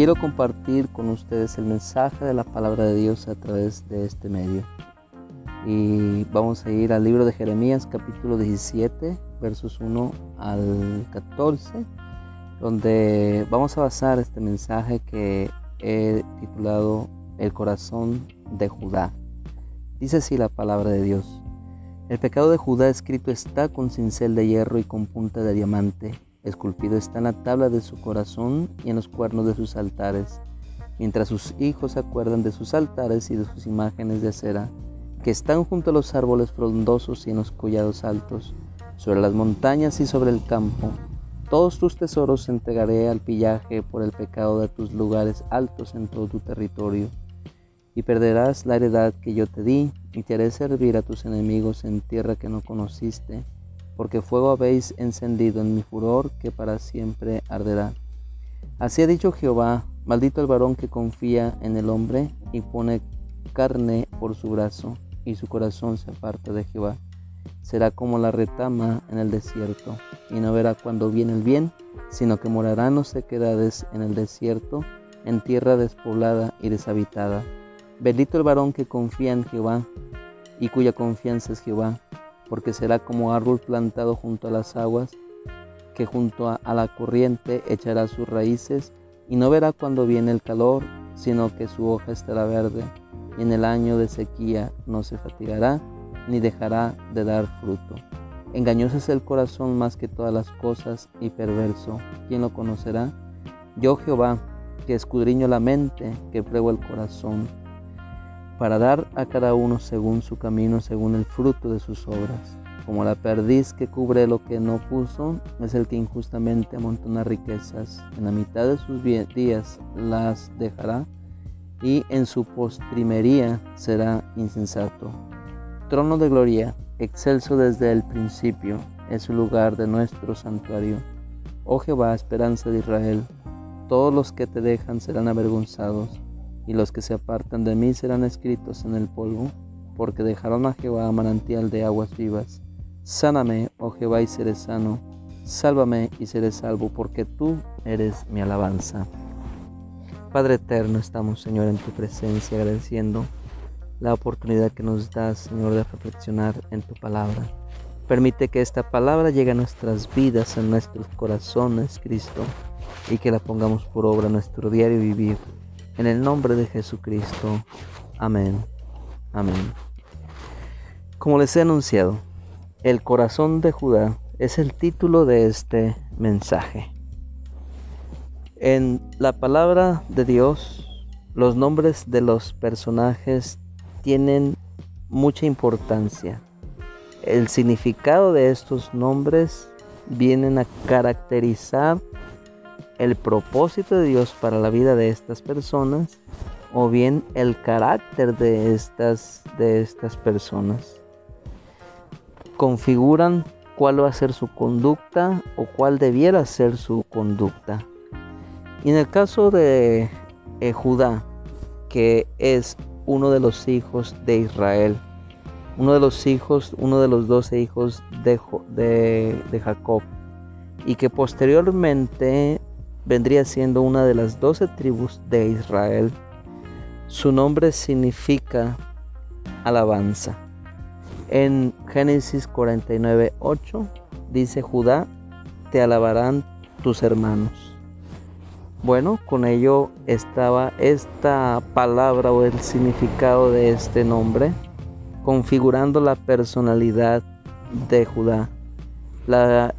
quiero compartir con ustedes el mensaje de la palabra de Dios a través de este medio. Y vamos a ir al libro de Jeremías capítulo 17, versos 1 al 14, donde vamos a basar este mensaje que he titulado El corazón de Judá. Dice así la palabra de Dios. El pecado de Judá escrito está con cincel de hierro y con punta de diamante Esculpido está en la tabla de su corazón y en los cuernos de sus altares, mientras sus hijos se acuerdan de sus altares y de sus imágenes de acera, que están junto a los árboles frondosos y en los collados altos, sobre las montañas y sobre el campo. Todos tus tesoros entregaré al pillaje por el pecado de tus lugares altos en todo tu territorio. Y perderás la heredad que yo te di, y te haré servir a tus enemigos en tierra que no conociste porque fuego habéis encendido en mi furor que para siempre arderá. Así ha dicho Jehová, maldito el varón que confía en el hombre y pone carne por su brazo, y su corazón se aparta de Jehová. Será como la retama en el desierto, y no verá cuando viene el bien, sino que morará en sequedades en el desierto, en tierra despoblada y deshabitada. Bendito el varón que confía en Jehová, y cuya confianza es Jehová porque será como árbol plantado junto a las aguas, que junto a, la corriente echará sus raíces y no verá cuando viene el calor, sino que su hoja estará verde, y en el año de sequía no se fatigará, ni dejará de dar fruto. Engañoso es el corazón más que todas las cosas y perverso. ¿Quién lo conocerá? Yo Jehová, que escudriño la mente, que pruebo el corazón para dar a cada uno según su camino, según el fruto de sus obras. Como la perdiz que cubre lo que no puso, es el que injustamente amontona riquezas. En la mitad de sus días las dejará y en su postrimería será insensato. Trono de gloria, excelso desde el principio, es el lugar de nuestro santuario. Oh Jehová, esperanza de Israel, todos los que te dejan serán avergonzados y los que se apartan de mí serán escritos en el polvo, porque dejaron a Jehová manantial de aguas vivas. Sáname, oh Jehová, y seré sano. Sálvame y seré salvo, porque tú eres mi alabanza. Padre eterno, estamos, Señor, en tu presencia, agradeciendo la oportunidad que nos das, Señor, de reflexionar en tu palabra. Permite que esta palabra llegue a nuestras vidas, a nuestros corazones, Cristo, y que la pongamos por obra en nuestro diario vivir. En el nombre de Jesucristo. Amén. Amén. Como les he anunciado, el corazón de Judá es el título de este mensaje. En la palabra de Dios, los nombres de los personajes tienen mucha importancia. El significado de estos nombres vienen a caracterizar el propósito de Dios para la vida de estas personas o bien el carácter de estas, de estas personas. Configuran cuál va a ser su conducta o cuál debiera ser su conducta. Y en el caso de eh, Judá, que es uno de los hijos de Israel, uno de los hijos, uno de los doce hijos de, de, de Jacob, y que posteriormente vendría siendo una de las doce tribus de Israel. Su nombre significa alabanza. En Génesis 49, 8 dice Judá, te alabarán tus hermanos. Bueno, con ello estaba esta palabra o el significado de este nombre, configurando la personalidad de Judá,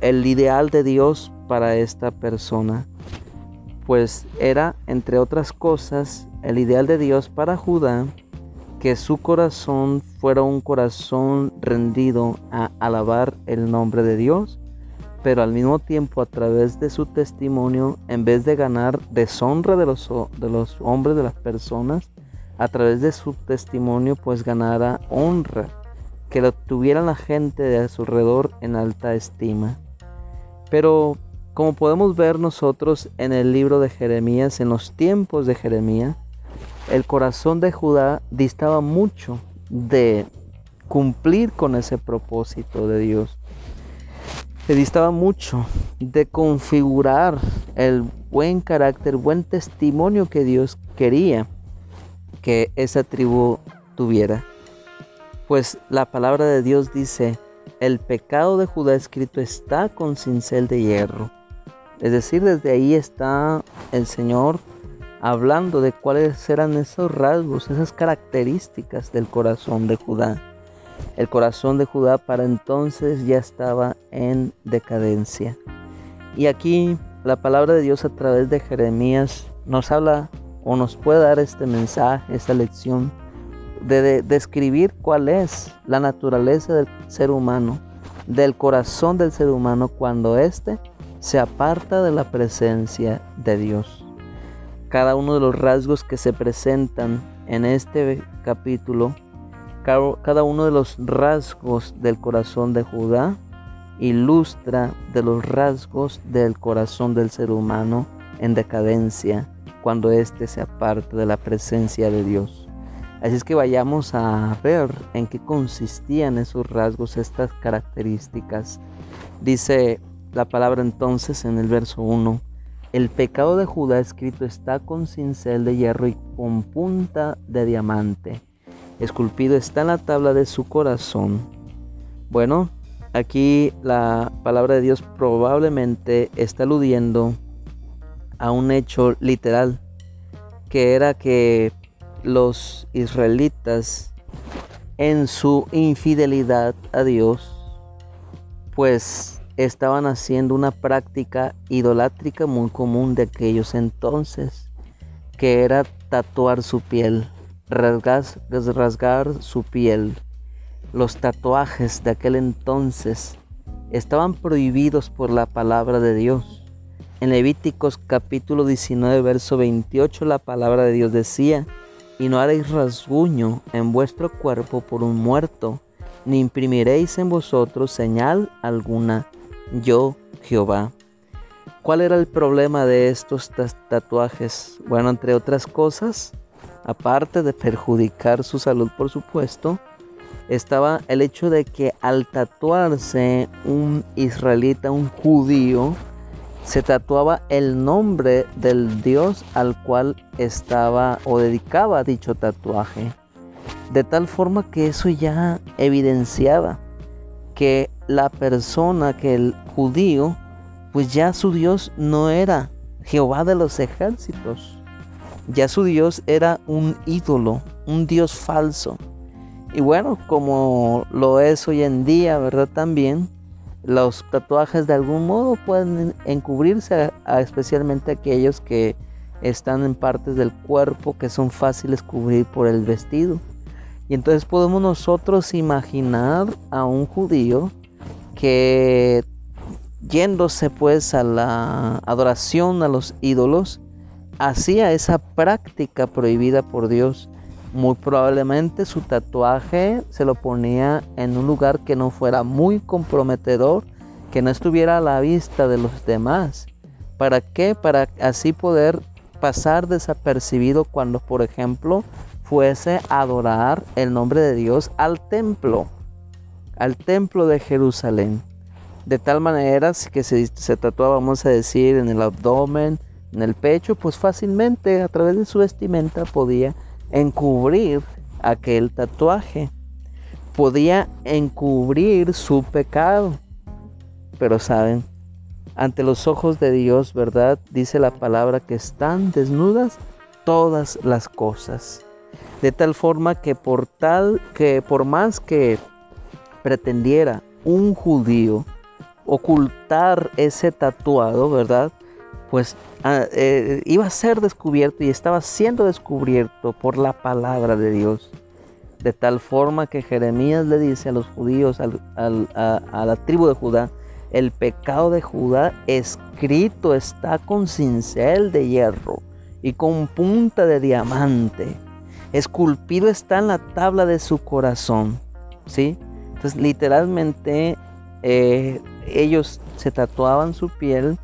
el ideal de Dios para esta persona pues era, entre otras cosas, el ideal de Dios para Judá que su corazón fuera un corazón rendido a alabar el nombre de Dios, pero al mismo tiempo a través de su testimonio, en vez de ganar deshonra de los, de los hombres, de las personas, a través de su testimonio pues ganara honra, que lo tuviera la gente de a su alrededor en alta estima. Pero como podemos ver nosotros en el libro de Jeremías, en los tiempos de Jeremías, el corazón de Judá distaba mucho de cumplir con ese propósito de Dios. se distaba mucho de configurar el buen carácter, buen testimonio que Dios quería que esa tribu tuviera. Pues la palabra de Dios dice, el pecado de Judá escrito está con cincel de hierro. Es decir, desde ahí está el Señor hablando de cuáles eran esos rasgos, esas características del corazón de Judá. El corazón de Judá para entonces ya estaba en decadencia. Y aquí la palabra de Dios a través de Jeremías nos habla o nos puede dar este mensaje, esta lección de describir cuál es la naturaleza del ser humano, del corazón del ser humano cuando éste se aparta de la presencia de Dios. Cada uno de los rasgos que se presentan en este capítulo, cada uno de los rasgos del corazón de Judá, ilustra de los rasgos del corazón del ser humano en decadencia cuando éste se aparta de la presencia de Dios. Así es que vayamos a ver en qué consistían esos rasgos, estas características. Dice la palabra entonces en el verso 1, el pecado de Judá escrito está con cincel de hierro y con punta de diamante. Esculpido está en la tabla de su corazón. Bueno, aquí la palabra de Dios probablemente está aludiendo a un hecho literal, que era que los israelitas en su infidelidad a Dios, pues estaban haciendo una práctica idolátrica muy común de aquellos entonces, que era tatuar su piel, rasgar, su piel. Los tatuajes de aquel entonces estaban prohibidos por la palabra de Dios. En Levíticos capítulo 19, verso 28, la palabra de Dios decía, y no haréis rasguño en vuestro cuerpo por un muerto, ni imprimiréis en vosotros señal alguna, yo Jehová. ¿Cuál era el problema de estos tatuajes? Bueno, entre otras cosas, aparte de perjudicar su salud, por supuesto, estaba el hecho de que al tatuarse un israelita, un judío, se tatuaba el nombre del dios al cual estaba o dedicaba dicho tatuaje. De tal forma que eso ya evidenciaba que la persona, que el judío, pues ya su Dios no era Jehová de los ejércitos. Ya su Dios era un ídolo, un Dios falso. Y bueno, como lo es hoy en día, ¿verdad? También los tatuajes de algún modo pueden encubrirse a, especialmente aquellos que están en partes del cuerpo que son fáciles cubrir por el vestido. Y entonces podemos nosotros imaginar a un judío que yéndose pues a la adoración a los ídolos, hacía esa práctica prohibida por Dios muy probablemente su tatuaje se lo ponía en un lugar que no fuera muy comprometedor, que no estuviera a la vista de los demás. ¿Para qué? Para así poder pasar desapercibido cuando, por ejemplo, fuese a adorar el nombre de Dios al templo, al templo de Jerusalén. De tal manera que se, se tatuaba, vamos a decir, en el abdomen, en el pecho, pues fácilmente a través de su vestimenta podía encubrir aquel tatuaje. Podía encubrir su pecado. Pero saben, ante los ojos de Dios, ¿verdad? Dice la palabra que están desnudas todas las cosas. De tal forma que por tal que por más que pretendiera un judío ocultar ese tatuado, ¿verdad? pues ah, eh, iba a ser descubierto y estaba siendo descubierto por la palabra de Dios. De tal forma que Jeremías le dice a los judíos, a, la tribu de Judá, el pecado de Judá escrito está con cincel de hierro y con punta de diamante. Esculpido está en la tabla de su corazón. ¿Sí? Entonces literalmente eh, ellos se tatuaban su piel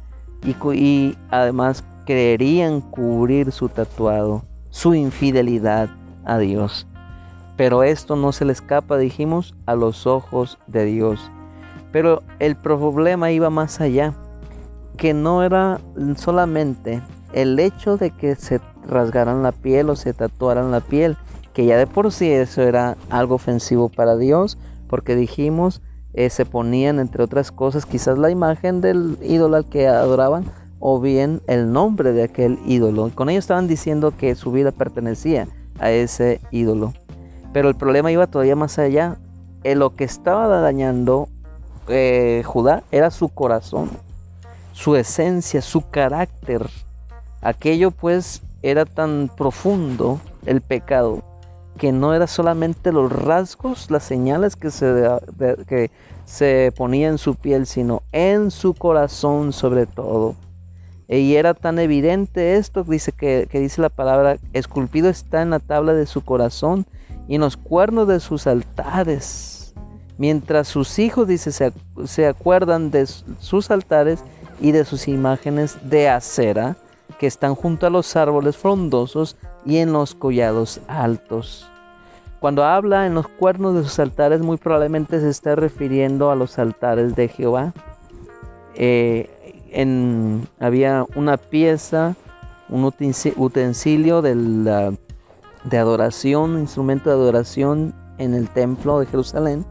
y, además creerían cubrir su tatuado, su infidelidad a Dios. Pero esto no se le escapa, dijimos, a los ojos de Dios. Pero el problema iba más allá, que no era solamente el hecho de que se rasgaran la piel o se tatuaran la piel, que ya de por sí eso era algo ofensivo para Dios, porque dijimos, eh, se ponían entre otras cosas quizás la imagen del ídolo al que adoraban o bien el nombre de aquel ídolo. Con ello estaban diciendo que su vida pertenecía a ese ídolo. Pero el problema iba todavía más allá. Eh, lo que estaba dañando eh, Judá era su corazón, su esencia, su carácter. Aquello pues era tan profundo el pecado que no era solamente los rasgos, las señales que se, que se ponía en su piel, sino en su corazón sobre todo. Y era tan evidente esto, dice que, que dice la palabra, esculpido está en la tabla de su corazón y en los cuernos de sus altares. Mientras sus hijos, dice, se, se acuerdan de sus altares y de sus imágenes de acera que están junto a los árboles frondosos y en los collados altos. Cuando habla en los cuernos de sus altares, muy probablemente se está refiriendo a los altares de Jehová. Eh, había una pieza, un utensilio de, de adoración, instrumento de adoración en el templo de Jerusalén.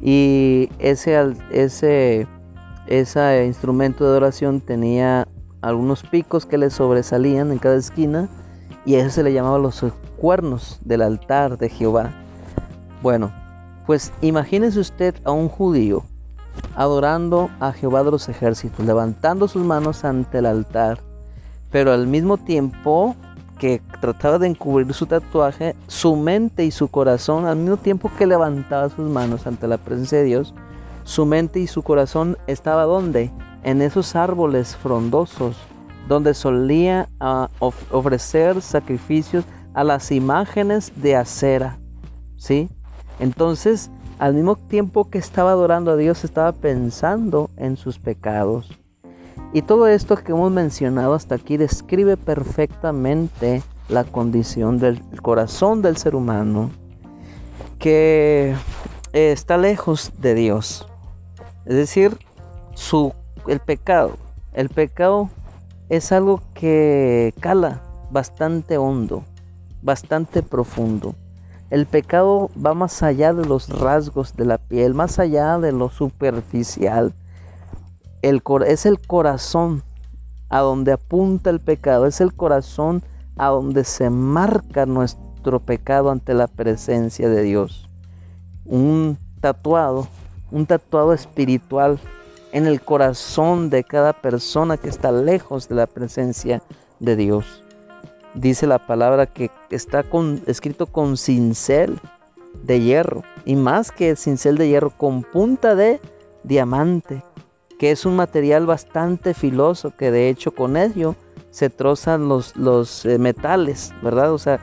Y ese instrumento de adoración tenía algunos picos que le sobresalían en cada esquina y eso se le llamaba los cuernos del altar de Jehová. Bueno, pues imagínese usted a un judío adorando a Jehová de los ejércitos, levantando sus manos ante el altar, pero al mismo tiempo que trataba de encubrir su tatuaje, su mente y su corazón, al mismo tiempo que levantaba sus manos ante la presencia de Dios, su mente y su corazón estaba donde? En esos árboles frondosos, donde solía ah, ofrecer sacrificios a las imágenes de acera. ¿Sí? Entonces, al mismo tiempo que estaba adorando a Dios, estaba pensando en sus pecados. Y todo esto que hemos mencionado hasta aquí describe perfectamente la condición del corazón del ser humano que está lejos de Dios. Es decir, su, el pecado. El pecado es algo que cala bastante hondo, bastante profundo. El pecado va más allá de los rasgos de la piel, más allá de lo superficial. Es el corazón a donde apunta el pecado, es el corazón a donde se marca nuestro pecado ante la presencia de Dios. Un tatuado, un tatuado espiritual en el corazón de cada persona que está lejos de la presencia de Dios dice la palabra que está escrito con cincel de hierro y más que cincel de hierro con punta de diamante, que es un material bastante filoso que de hecho con ello se trozan los, los eh, metales, ¿verdad? O sea,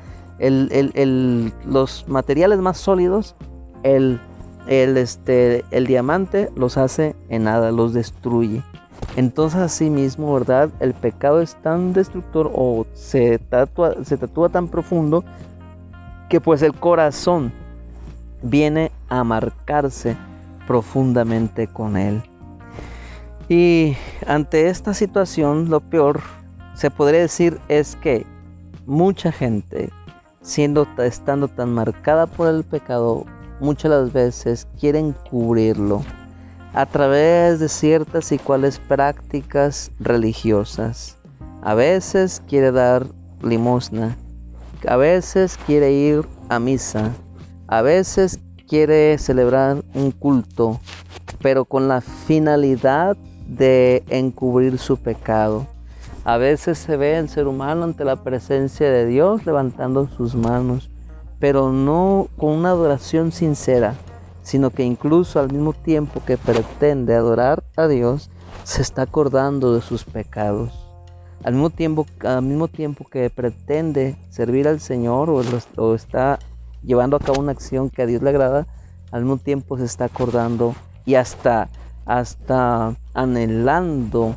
los materiales más sólidos, el, el, este, el diamante los hace en nada, los destruye. Entonces así mismo, ¿verdad? El pecado es tan destructor o se tatúa, se tan profundo que pues el corazón viene a marcarse profundamente con él. Y ante esta situación, lo peor, se podría decir, es que mucha gente, siendo, estando tan marcada por el pecado, muchas las veces quieren cubrirlo a través de ciertas y cuales prácticas religiosas. A veces quiere dar limosna, a veces quiere ir a misa, a veces quiere celebrar un culto, pero con la finalidad de encubrir su pecado. A veces se ve el ser humano ante la presencia de Dios levantando sus manos, pero no con una adoración sincera, sino que incluso al mismo tiempo que pretende adorar a Dios, se está acordando de sus pecados. Al mismo tiempo, al mismo tiempo que pretende servir al Señor o, está llevando a cabo una acción que a Dios le agrada, al mismo tiempo se está acordando y hasta, hasta anhelando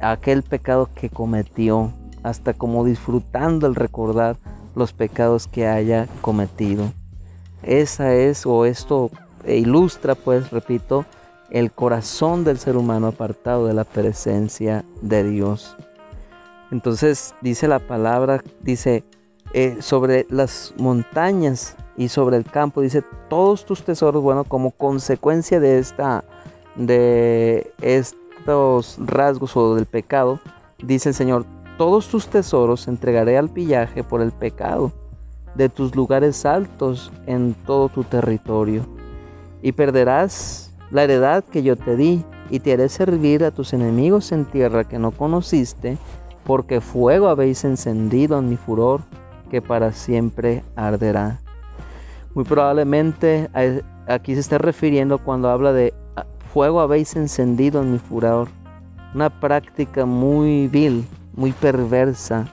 aquel pecado que cometió, hasta como disfrutando el recordar los pecados que haya cometido. Esa es o esto e ilustra, pues, repito, el corazón del ser humano apartado de la presencia de Dios. Entonces dice la palabra, dice, eh, sobre las montañas y sobre el campo, dice, todos tus tesoros, bueno, como consecuencia de esta, de estos rasgos o del pecado, dice el Señor, todos tus tesoros entregaré al pillaje por el pecado de tus lugares altos en todo tu territorio, y perderás la heredad que yo te di, y te haré servir a tus enemigos en tierra que no conociste, porque fuego habéis encendido en mi furor, que para siempre arderá. Muy probablemente aquí se está refiriendo cuando habla de ah, fuego habéis encendido en mi furor. Una práctica muy vil, muy perversa.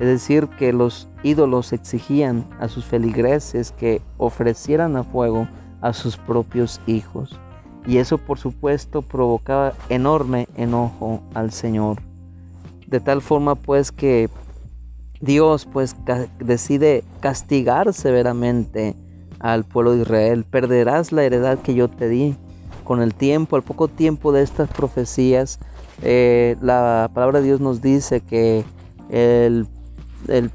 Es decir, que los ídolos exigían a sus feligreses que ofrecieran a fuego a sus propios hijos. Y eso por supuesto provocaba enorme enojo al Señor. De tal forma pues que Dios pues decide castigar severamente al pueblo de Israel. Perderás la heredad que yo te di. Con el tiempo, al poco tiempo de estas profecías, eh, la palabra de Dios nos dice que el,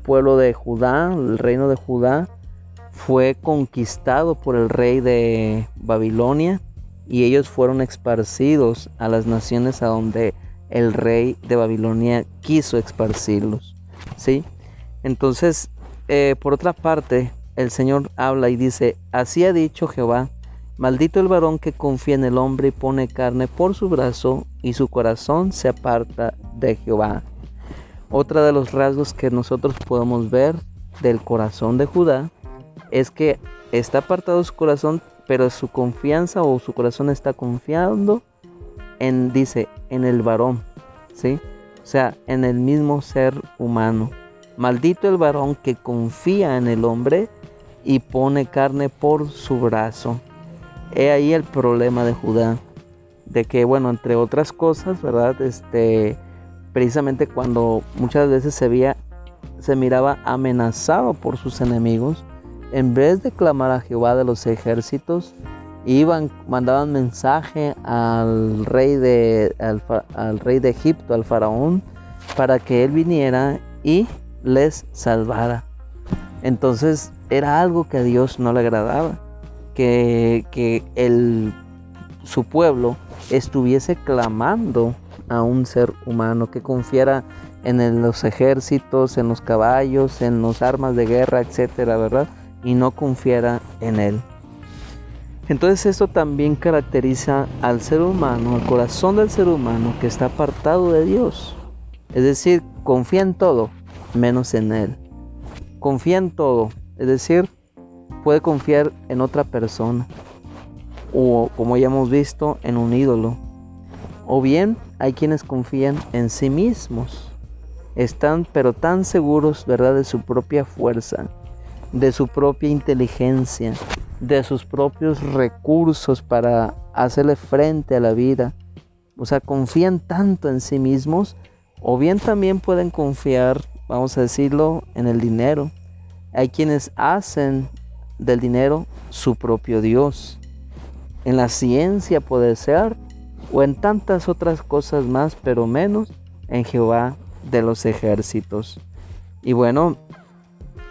pueblo de Judá, el reino de Judá, fue conquistado por el rey de Babilonia y ellos fueron esparcidos a las naciones a donde el rey de Babilonia quiso esparcirlos. ¿sí? Entonces, eh, por otra parte, el Señor habla y dice, así ha dicho Jehová, maldito el varón que confía en el hombre y pone carne por su brazo y su corazón se aparta de Jehová. Otra de los rasgos que nosotros podemos ver del corazón de Judá es que está apartado su corazón, pero su confianza o su corazón está confiando en, dice, en el varón, ¿sí? O sea, en el mismo ser humano. Maldito el varón que confía en el hombre y pone carne por su brazo. He ahí el problema de Judá. De que, bueno, entre otras cosas, ¿verdad? Este, precisamente cuando muchas veces se veía, se miraba amenazado por sus enemigos, en vez de clamar a Jehová de los ejércitos, iban, mandaban mensaje al rey de, al rey de Egipto, al faraón, para que él viniera y les salvara. Entonces era algo que a Dios no le agradaba, que, el, su pueblo estuviese clamando a un ser humano, que confiara en los ejércitos, en los caballos, en las armas de guerra, etcétera, ¿verdad? Y no confiara en él. Entonces esto también caracteriza al ser humano, al corazón del ser humano que está apartado de Dios. Es decir, confía en todo, menos en Él. Confía en todo, es decir, puede confiar en otra persona o, como ya hemos visto, en un ídolo. O bien hay quienes confían en sí mismos. Están pero tan seguros, ¿verdad?, de su propia fuerza, de su propia inteligencia, de sus propios recursos para hacerle frente a la vida. O sea, confían tanto en sí mismos o bien también pueden confiar, vamos a decirlo, en el dinero. Hay quienes hacen del dinero su propio Dios. En la ciencia puede ser, o en tantas otras cosas más, pero menos en Jehová de los ejércitos. Y bueno,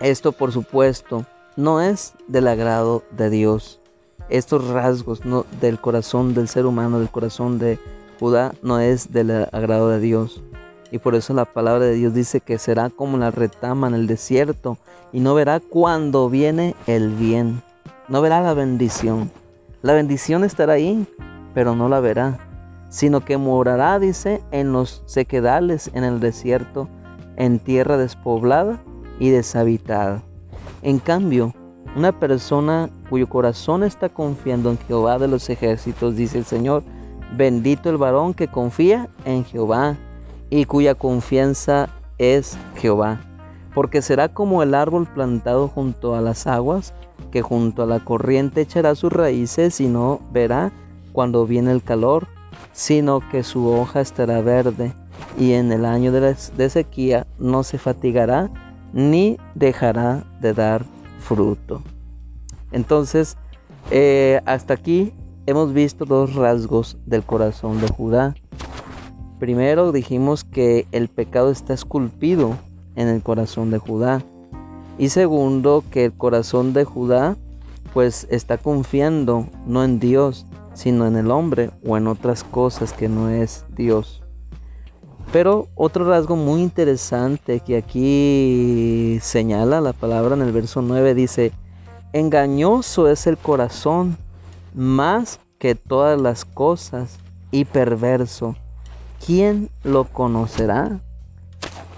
esto por supuesto no es del agrado de Dios. Estos rasgos no, del corazón del ser humano, del corazón de Judá, no es del agrado de Dios. Y por eso la palabra de Dios dice que será como la retama en el desierto y no verá cuando viene el bien. No verá la bendición. La bendición estará ahí, pero no la verá. Sino que morará, dice, en los sequedales, en el desierto, en tierra despoblada y deshabitada. En cambio, una persona cuyo corazón está confiando en Jehová de los ejércitos, dice el Señor, bendito el varón que confía en Jehová y cuya confianza es Jehová. Porque será como el árbol plantado junto a las aguas, que junto a la corriente echará sus raíces y no verá cuando viene el calor, sino que su hoja estará verde, y en el año de, sequía no se fatigará ni dejará de dar fruto. Entonces, eh, hasta aquí hemos visto dos rasgos del corazón de Judá. Primero dijimos que el pecado está esculpido en el corazón de Judá. Y segundo, que el corazón de Judá pues está confiando no en Dios, sino en el hombre o en otras cosas que no es Dios. Pero otro rasgo muy interesante que aquí señala la palabra en el verso 9 dice, engañoso es el corazón más que todas las cosas y perverso. ¿Quién lo conocerá?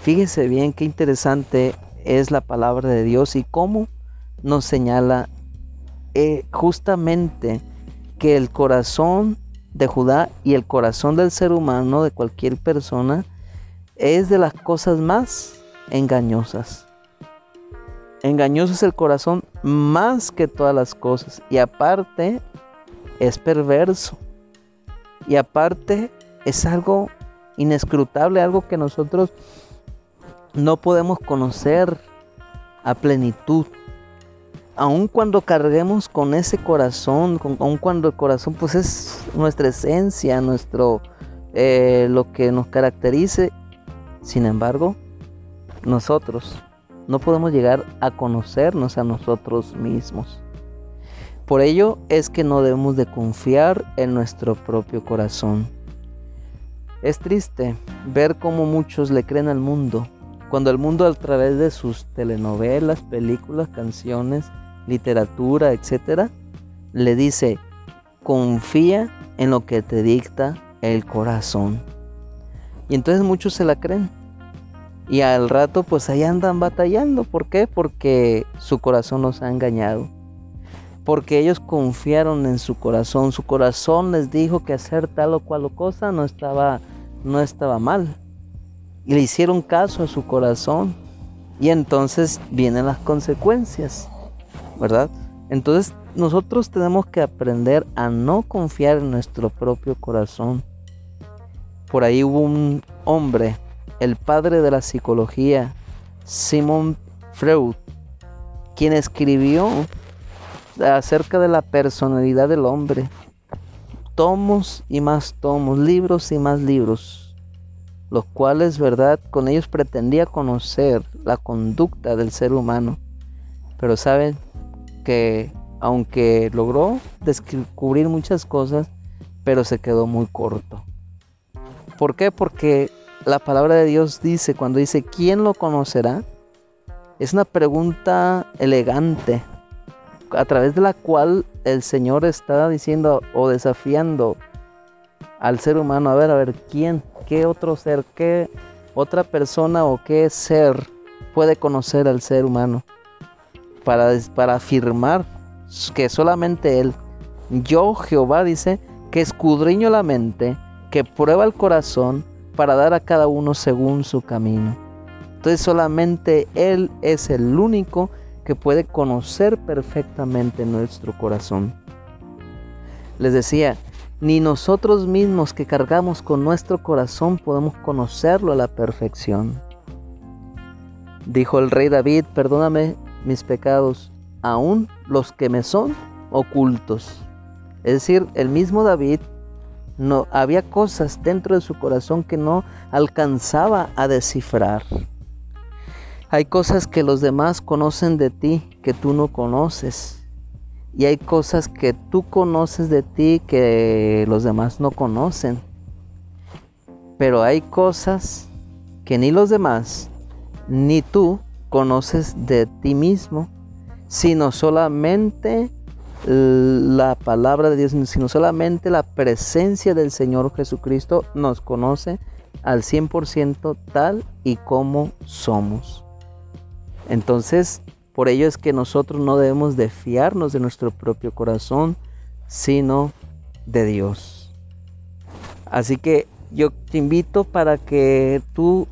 Fíjese bien qué interesante es la palabra de Dios y cómo nos señala eh, justamente que el corazón de Judá y el corazón del ser humano, de cualquier persona, es de las cosas más engañosas. Engañoso es el corazón más que todas las cosas. Y aparte es perverso. Y aparte es algo inescrutable, algo que nosotros no podemos conocer a plenitud. Aun cuando carguemos con ese corazón, aun cuando el corazón pues es nuestra esencia, nuestro eh, lo que nos caracterice, sin embargo, nosotros no podemos llegar a conocernos a nosotros mismos. Por ello es que no debemos de confiar en nuestro propio corazón. Es triste ver cómo muchos le creen al mundo, cuando el mundo a través de sus telenovelas, películas, canciones, literatura, etc., le dice, confía en lo que te dicta el corazón. Y entonces muchos se la creen. Y al rato pues ahí andan batallando. ¿Por qué? Porque su corazón los ha engañado porque ellos confiaron en su corazón. Su corazón les dijo que hacer tal o cual cosa no estaba, no estaba mal. Y le hicieron caso a su corazón. Y entonces vienen las consecuencias, ¿verdad? Entonces nosotros tenemos que aprender a no confiar en nuestro propio corazón. Por ahí hubo un hombre, el padre de la psicología, Simon Freud, quien escribió acerca de la personalidad del hombre. Tomos y más tomos, libros y más libros, los cuales, verdad, con ellos pretendía conocer la conducta del ser humano. Pero saben que aunque logró descubrir muchas cosas, pero se quedó muy corto. ¿Por qué? Porque la palabra de Dios dice, cuando dice, ¿quién lo conocerá? Es una pregunta elegante, a través de la cual el Señor está diciendo o desafiando al ser humano, a ver, a ver, ¿quién, qué otro ser, qué otra persona o qué ser puede conocer al ser humano? Para, para afirmar que solamente Él, yo Jehová dice, que escudriño la mente, que prueba el corazón para dar a cada uno según su camino. Entonces solamente Él es el único que puede conocer perfectamente nuestro corazón. Les decía, ni nosotros mismos que cargamos con nuestro corazón podemos conocerlo a la perfección. Dijo el rey David, perdóname mis pecados, aún los que me son ocultos. Es decir, el mismo David no había cosas dentro de su corazón que no alcanzaba a descifrar. Hay cosas que los demás conocen de ti que tú no conoces. Y hay cosas que tú conoces de ti que los demás no conocen. Pero hay cosas que ni los demás ni tú conoces de ti mismo, sino solamente la palabra de Dios, sino solamente la presencia del Señor Jesucristo nos conoce al 100% tal y como somos. Entonces, por ello es que nosotros no debemos de fiarnos de nuestro propio corazón, sino de Dios. Así que yo te invito para que tú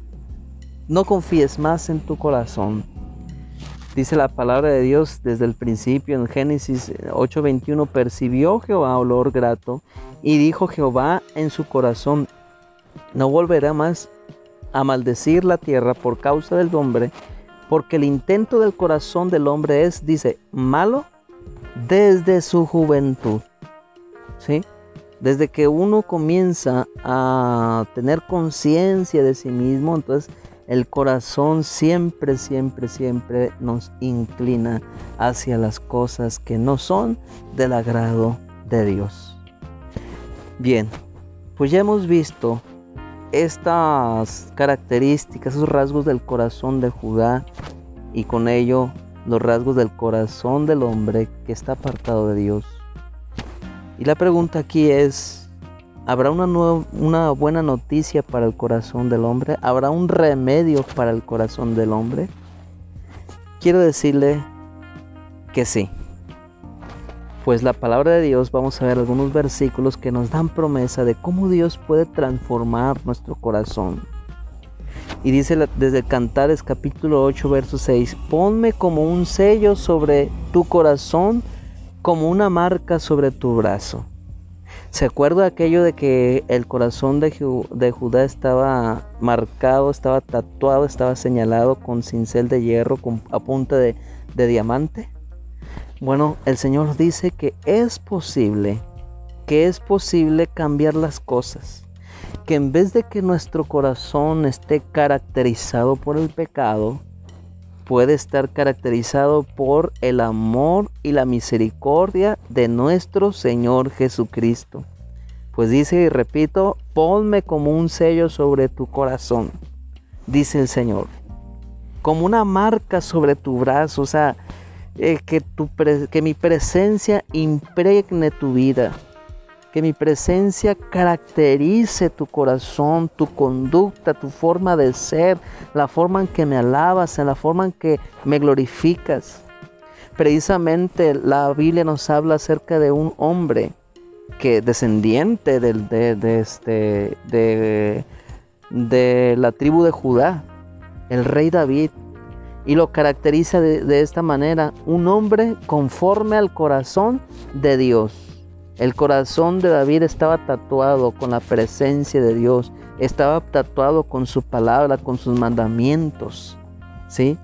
no confíes más en tu corazón. Dice la palabra de Dios desde el principio en Génesis 8:21, percibió Jehová olor grato y dijo Jehová en su corazón, no volverá más a maldecir la tierra por causa del hombre, porque el intento del corazón del hombre es, dice, malo desde su juventud. ¿sí? Desde que uno comienza a tener conciencia de sí mismo, entonces el corazón siempre, siempre, siempre nos inclina hacia las cosas que no son del agrado de Dios. Bien, pues ya hemos visto estas características, esos rasgos del corazón de Judá y con ello los rasgos del corazón del hombre que está apartado de Dios. Y la pregunta aquí es, ¿habrá una, una buena noticia para el corazón del hombre? ¿Habrá un remedio para el corazón del hombre? Quiero decirle que sí. Pues la palabra de Dios, vamos a ver algunos versículos que nos dan promesa de cómo Dios puede transformar nuestro corazón. Y dice desde Cantares capítulo 8, verso 6, ponme como un sello sobre tu corazón como una marca sobre tu brazo. ¿Se acuerda aquello de que el corazón de, Judá estaba marcado, estaba tatuado, estaba señalado con cincel de hierro a punta de, de diamante? Bueno, el Señor dice que es posible, que es posible cambiar las cosas. Que en vez de que nuestro corazón esté caracterizado por el pecado, puede estar caracterizado por el amor y la misericordia de nuestro Señor Jesucristo. Pues dice y repito, ponme como un sello sobre tu corazón, dice el Señor, como una marca sobre tu brazo, o sea, eh, que, mi presencia impregne tu vida que mi presencia caracterice tu corazón, tu conducta, tu forma de ser, la forma en que me alabas, en la forma en que me glorificas. Precisamente la Biblia nos habla acerca de un hombre que descendiente de, este, de, de la tribu de Judá, el rey David, y lo caracteriza de esta manera, un hombre conforme al corazón de Dios. El corazón de David estaba tatuado con la presencia de Dios, estaba tatuado con su palabra, con sus mandamientos, ¿sí?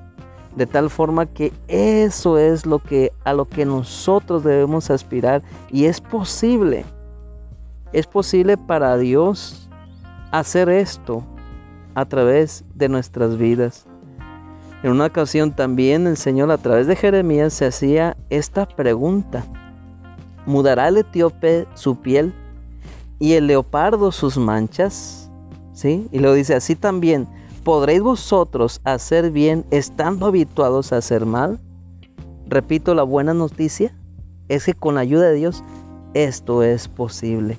De tal forma que eso es lo que a lo que nosotros debemos aspirar y es posible. Es posible para Dios hacer esto a través de nuestras vidas. En una ocasión también el Señor a través de Jeremías se hacía esta pregunta mudará el etíope su piel y el leopardo sus manchas. ¿Sí? Y lo dice así también, ¿podréis vosotros hacer bien estando habituados a hacer mal? Repito, la buena noticia es que con la ayuda de Dios esto es posible.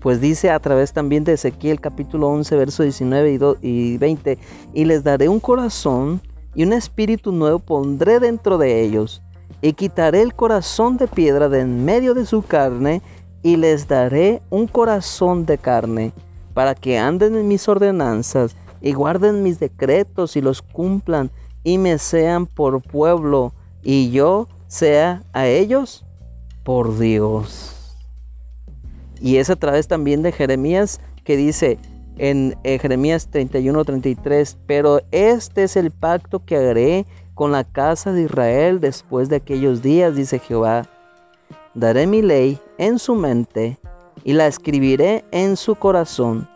Pues dice a través también de Ezequiel capítulo 11, verso 19 y 20, y les daré un corazón y un espíritu nuevo pondré dentro de ellos y quitaré el corazón de piedra de en medio de su carne y les daré un corazón de carne para que anden en mis ordenanzas y guarden mis decretos y los cumplan y me sean por pueblo y yo sea a ellos por Dios. Y es a través también de Jeremías que dice en eh, Jeremías 31, 33, pero este es el pacto que haré con la casa de Israel después de aquellos días, dice Jehová. Daré mi ley en su mente y la escribiré en su corazón.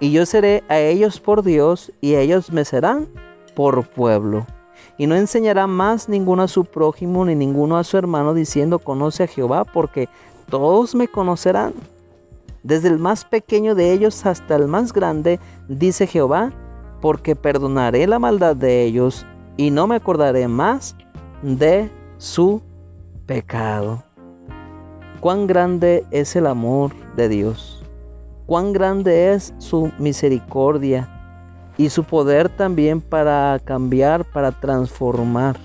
Y yo seré a ellos por Dios y ellos me serán por pueblo. Y no enseñará más ninguno a su prójimo ni ninguno a su hermano diciendo conoce a Jehová porque todos me conocerán. Desde el más pequeño de ellos hasta el más grande, dice Jehová, porque perdonaré la maldad de ellos y no me acordaré más de su pecado. Cuán grande es el amor de Dios, cuán grande es su misericordia y su poder también para cambiar, para transformar.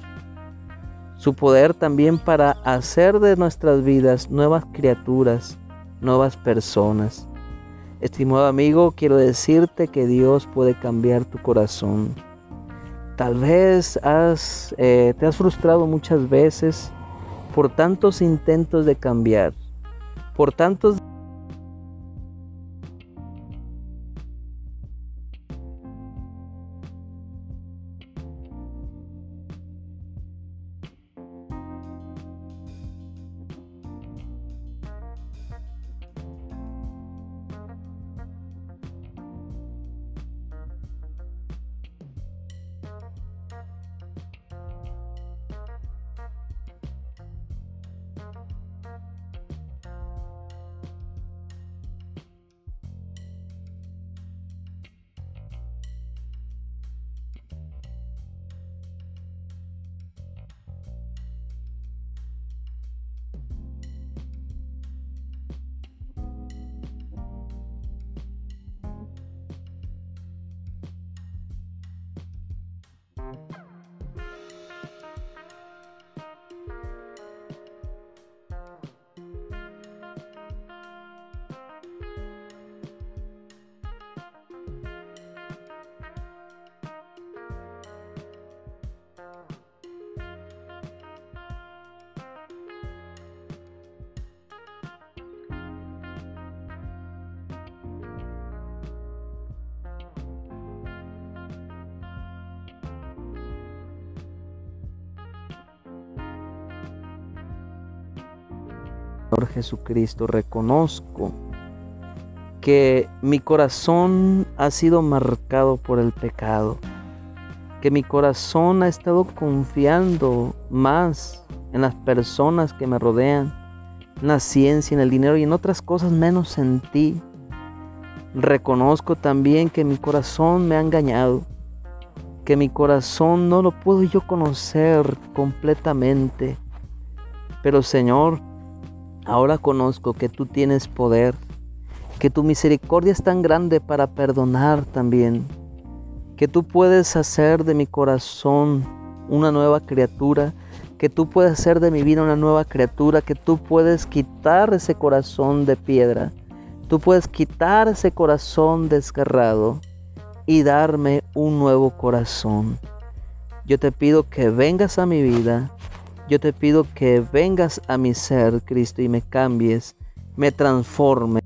Su poder también para hacer de nuestras vidas nuevas criaturas, nuevas personas. Estimado amigo, quiero decirte que Dios puede cambiar tu corazón. Tal vez has, eh, te has frustrado muchas veces por tantos intentos de cambiar, por tantos Jesucristo, reconozco que mi corazón ha sido marcado por el pecado, que mi corazón ha estado confiando más en las personas que me rodean, en la ciencia, en el dinero y en otras cosas menos en ti. Reconozco también que mi corazón me ha engañado, que mi corazón no lo puedo yo conocer completamente. Pero Señor, ahora conozco que tú tienes poder que tu misericordia es tan grande para perdonar también, que tú puedes hacer de mi corazón una nueva criatura, que tú puedes hacer de mi vida una nueva criatura, que tú puedes quitar ese corazón de piedra, tú puedes quitar ese corazón desgarrado y darme un nuevo corazón. Yo te pido que vengas a mi vida, yo te pido que vengas a mi ser, Cristo, y me cambies, me transformes